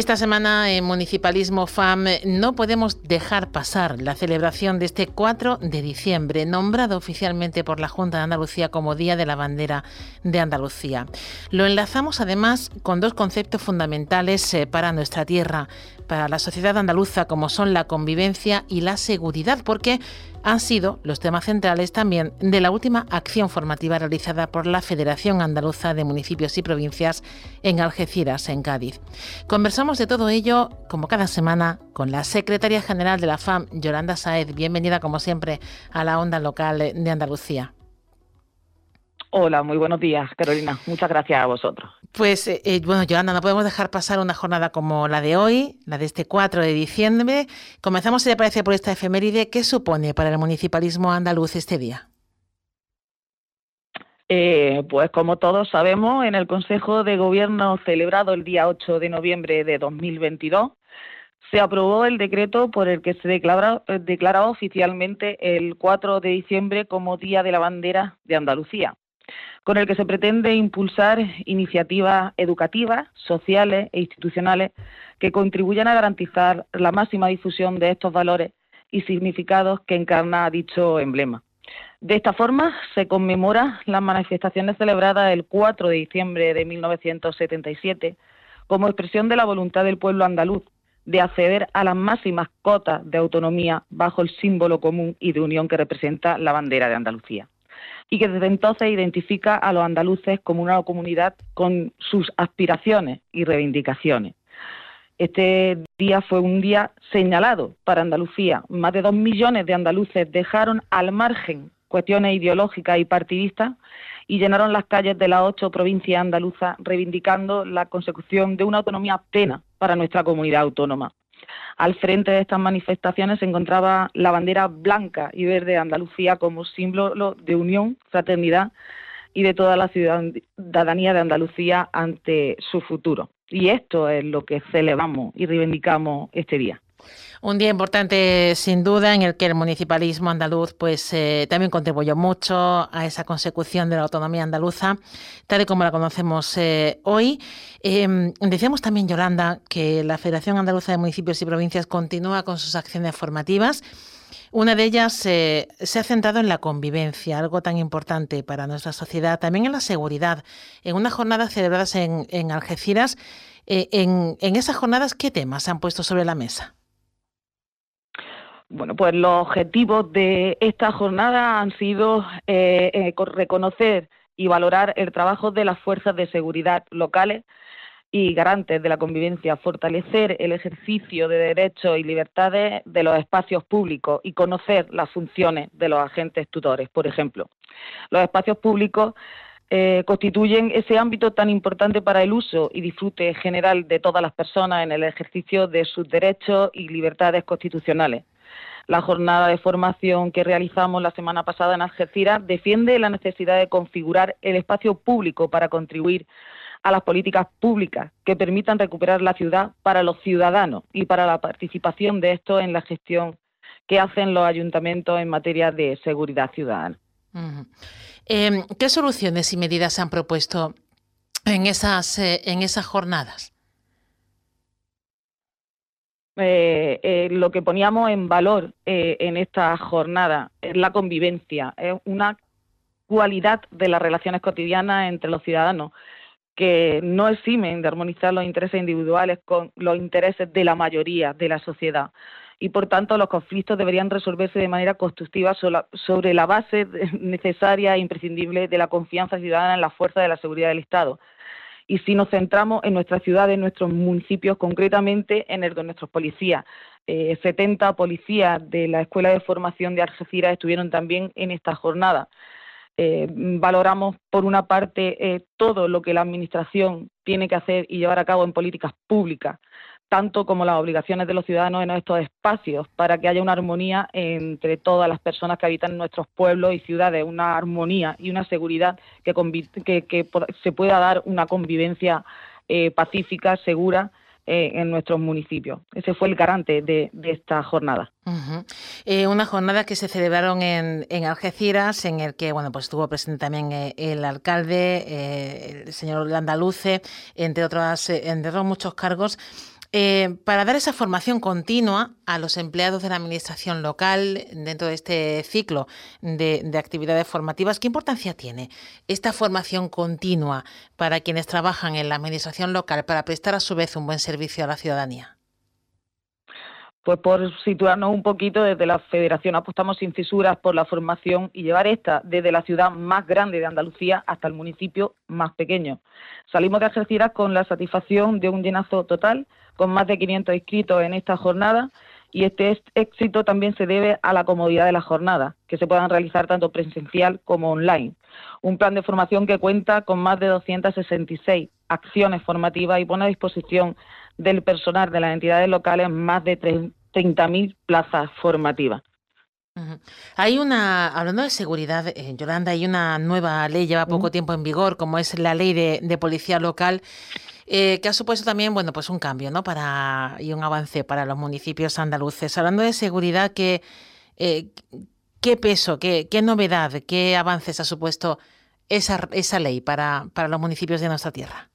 Esta semana en Municipalismo FAM no podemos dejar pasar la celebración de este 4 de diciembre, nombrado oficialmente por la Junta de Andalucía como Día de la Bandera de Andalucía. Lo enlazamos además con dos conceptos fundamentales eh, para nuestra tierra, para la sociedad andaluza, como son la convivencia y la seguridad, porque han sido los temas centrales también de la última acción formativa realizada por la Federación Andaluza de Municipios y Provincias en Algeciras, en Cádiz. Conversamos de todo ello, como cada semana, con la secretaria general de la FAM, Yolanda Saez. Bienvenida, como siempre, a la onda local de Andalucía. Hola, muy buenos días, Carolina. Muchas gracias a vosotros. Pues, eh, eh, bueno, Yolanda, no podemos dejar pasar una jornada como la de hoy, la de este 4 de diciembre. Comenzamos, si le parece, por esta efeméride. ¿Qué supone para el municipalismo andaluz este día? Eh, pues como todos sabemos, en el Consejo de Gobierno celebrado el día 8 de noviembre de 2022, se aprobó el decreto por el que se declara, declaró oficialmente el 4 de diciembre como Día de la Bandera de Andalucía con el que se pretende impulsar iniciativas educativas, sociales e institucionales que contribuyan a garantizar la máxima difusión de estos valores y significados que encarna dicho emblema. De esta forma se conmemora las manifestaciones celebradas el 4 de diciembre de 1977 como expresión de la voluntad del pueblo andaluz de acceder a las máximas cotas de autonomía bajo el símbolo común y de unión que representa la bandera de Andalucía y que desde entonces identifica a los andaluces como una comunidad con sus aspiraciones y reivindicaciones. Este día fue un día señalado para Andalucía. Más de dos millones de andaluces dejaron al margen cuestiones ideológicas y partidistas y llenaron las calles de las ocho provincias andaluzas reivindicando la consecución de una autonomía plena para nuestra comunidad autónoma. Al frente de estas manifestaciones se encontraba la bandera blanca y verde de Andalucía como símbolo de unión, fraternidad y de toda la ciudadanía de Andalucía ante su futuro. Y esto es lo que celebramos y reivindicamos este día. Un día importante, sin duda, en el que el municipalismo andaluz pues, eh, también contribuyó mucho a esa consecución de la autonomía andaluza, tal y como la conocemos eh, hoy. Em, decíamos también, Yolanda, que la Federación Andaluza de Municipios y Provincias continúa con sus acciones formativas. Una de ellas eh, se ha centrado en la convivencia, algo tan importante para nuestra sociedad, también en la seguridad. En unas jornadas celebradas en, Algeciras, en, en esas jornadas, ¿qué temas se han puesto sobre la mesa? Bueno, pues los objetivos de esta jornada han sido eh, eh, reconocer y valorar el trabajo de las fuerzas de seguridad locales y garantes de la convivencia, fortalecer el ejercicio de derechos y libertades de los espacios públicos y conocer las funciones de los agentes tutores, por ejemplo. Los espacios públicos eh, constituyen ese ámbito tan importante para el uso y disfrute general de todas las personas en el ejercicio de sus derechos y libertades constitucionales la jornada de formación que realizamos la semana pasada en Algeciras defiende la necesidad de configurar el espacio público para contribuir a las políticas públicas que permitan recuperar la ciudad para los ciudadanos y para la participación de estos en la gestión que hacen los ayuntamientos en materia de seguridad ciudadana. Em, ¿Qué soluciones y medidas se han propuesto en esas, eh, en esas jornadas? Eh, eh, lo que poníamos en valor eh, en esta jornada es la convivencia, es una cualidad de las relaciones cotidianas entre los ciudadanos que no eximen de armonizar los intereses individuales con los intereses de la mayoría de la sociedad. Y por tanto, los conflictos deberían resolverse de manera constructiva sobre la base necesaria e imprescindible de la confianza ciudadana en la fuerza de la seguridad del Estado y si nos centramos en nuestras ciudades, en nuestros municipios, concretamente en el de nuestros policías. 70 eh, policías de la Escuela de Formación de Algeciras estuvieron también en esta jornada. Eh, valoramos, por una parte, eh, todo lo que la Administración tiene que hacer y llevar a cabo en políticas públicas tanto como las obligaciones de los ciudadanos en estos espacios, para que haya una armonía entre todas las personas que habitan nuestros pueblos y ciudades, una armonía y una seguridad que, que, se pueda dar una convivencia eh, pacífica, segura eh, en nuestros municipios. Ese fue el garante de, esta jornada. Eh, una jornada que se celebraron en, en, Algeciras, en el que bueno, pues estuvo presente también el alcalde, el señor Landaluce, entre otras, entre otros muchos cargos. Eh, para dar esa formación continua a los empleados de la Administración local dentro de este ciclo de, actividades formativas, ¿qué importancia tiene esta formación continua para quienes trabajan en la Administración local para prestar a su vez un buen servicio a la ciudadanía? Pues por situarnos un poquito, desde la Federación apostamos sin fisuras por la formación y llevar esta desde la ciudad más grande de Andalucía hasta el municipio más pequeño. Salimos de Algeciras con la satisfacción de un llenazo total con más de 500 inscritos en esta jornada y este éxito también se debe a la comodidad de la jornada, que se puedan realizar tanto presencial como online. Un plan de formación que cuenta con más de 266 acciones formativas y pone a disposición del personal de las entidades locales más de 30.000 plazas formativas. Hay una, hablando de seguridad, eh, Yolanda, hay una nueva ley, lleva poco tiempo en vigor, como es la ley de policía local, eh, que ha supuesto también, bueno, pues un cambio, ¿no? Para, y un avance para los municipios andaluces. Hablando de seguridad, ¿qué, eh, qué peso, qué, qué, novedad, qué avances ha supuesto esa, esa ley para, para los municipios de nuestra tierra?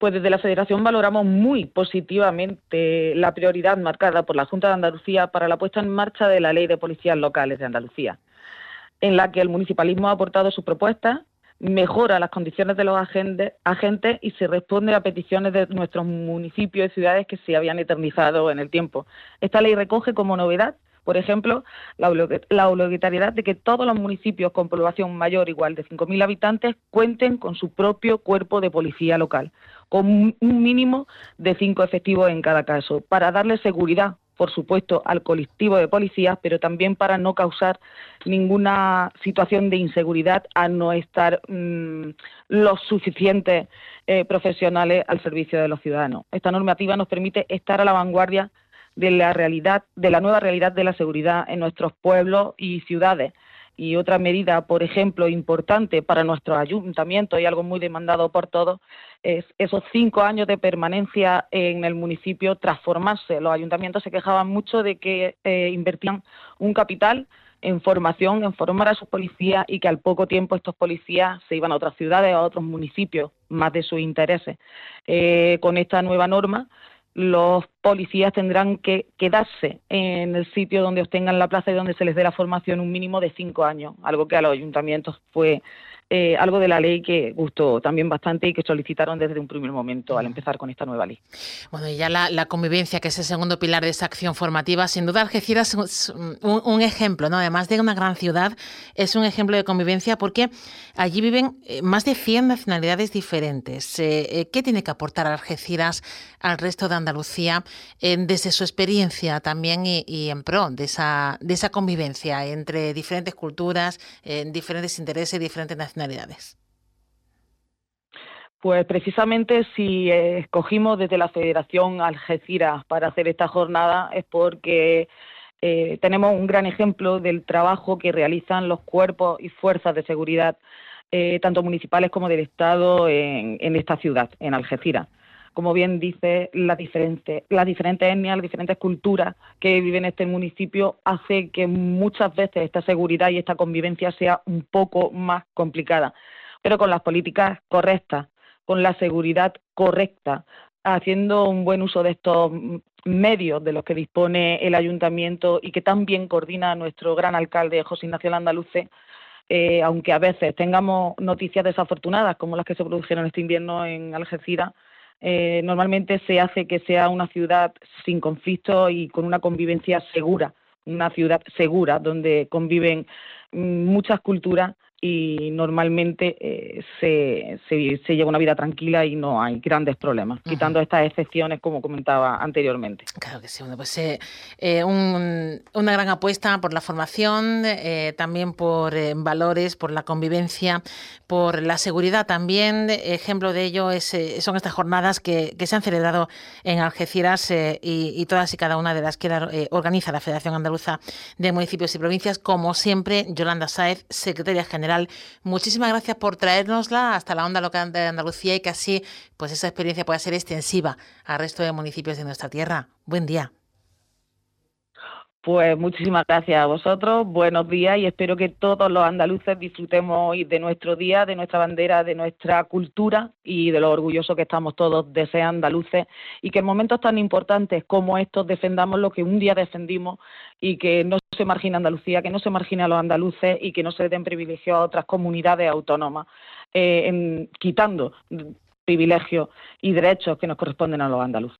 Pues desde la Federación valoramos muy positivamente la prioridad marcada por la Junta de Andalucía para la puesta en marcha de la Ley de Policías Locales de Andalucía, en la que el municipalismo ha aportado sus propuestas mejora las condiciones de los agentes y se responde a peticiones de nuestros municipios y ciudades que se habían eternizado en el tiempo. Esta ley recoge como novedad, por ejemplo, la, obligatoriedad de que todos los municipios con población mayor igual de 5.000 habitantes cuenten con su propio cuerpo de policía local, con un mínimo de cinco efectivos en cada caso, para darle seguridad por supuesto, al colectivo de policías, pero también para no causar ninguna situación de inseguridad a no estar mm, los suficientes eh, profesionales al servicio de los ciudadanos. Esta normativa nos permite estar a la vanguardia de la realidad, de la nueva realidad de la seguridad en nuestros pueblos y ciudades y otra medida, por ejemplo, importante para nuestro ayuntamiento y algo muy demandado por todos, es esos cinco años de permanencia en el municipio transformarse. Los ayuntamientos se quejaban mucho de que eh, invertían un capital en formación, en formar a sus policías y que al poco tiempo estos policías se iban a otras ciudades, a otros municipios, más de sus intereses. Eh, con esta nueva norma los policías tendrán que quedarse en el sitio donde obtengan la plaza y donde se les dé la formación un mínimo de cinco años, algo que a los ayuntamientos fue eh, algo de la ley que gustó también bastante y que solicitaron desde un primer momento al empezar con esta nueva ley. Bueno, y ya la, convivencia, que es el segundo pilar de esa acción formativa, sin duda Algeciras es un, ejemplo, ¿no? Además de una gran ciudad, es un ejemplo de convivencia porque allí viven eh, más de 100 nacionalidades diferentes. Eh, ¿Qué tiene que aportar Algeciras al resto de Andalucía desde su experiencia también y, en pro de esa, de esa convivencia entre diferentes culturas, diferentes intereses, diferentes nacionalidades? Pues precisamente si escogimos desde la Federación Algeciras para hacer esta jornada es porque eh, tenemos un gran ejemplo del trabajo que realizan los cuerpos y fuerzas de seguridad, eh, tanto municipales como del Estado, en, esta ciudad, en Algeciras. Como bien dice, las diferentes, las diferentes etnias, las diferentes culturas que viven en este municipio hace que muchas veces esta seguridad y esta convivencia sea un poco más complicada. Pero con las políticas correctas, con la seguridad correcta, haciendo un buen uso de estos medios de los que dispone el ayuntamiento y que también coordina nuestro gran alcalde José Ignacio Landaluce, eh, aunque a veces tengamos noticias desafortunadas como las que se produjeron este invierno en Algeciras, eh, normalmente se hace que sea una ciudad sin conflicto y con una convivencia segura, una ciudad segura donde conviven mm, muchas culturas y normalmente eh, se, se, lleva una vida tranquila y no hay grandes problemas, quitando estas excepciones como comentaba anteriormente. Claro que sí, bueno, pues eh, eh, una gran apuesta por la formación, también por valores, por la convivencia, por la seguridad también. Ejemplo de ello es, son estas jornadas que, se han celebrado en Algeciras y, todas y cada una de las que organiza la Federación Andaluza de Municipios y Provincias, como siempre, Yolanda Saez, secretaria general Muchísimas gracias por traernosla hasta la onda local de Andalucía y que así pues esa experiencia pueda ser extensiva al resto de municipios de nuestra tierra. Buen día. Pues muchísimas gracias a vosotros, buenos días y espero que todos los andaluces disfrutemos hoy de nuestro día, de nuestra bandera, de nuestra cultura y de lo orgulloso que estamos todos de ser andaluces y que en momentos tan importantes como estos defendamos lo que un día defendimos y que no se margine Andalucía, que no se margine a los andaluces y que no se den privilegios a otras comunidades autónomas, eh, quitando privilegios y derechos que nos corresponden a los andaluces.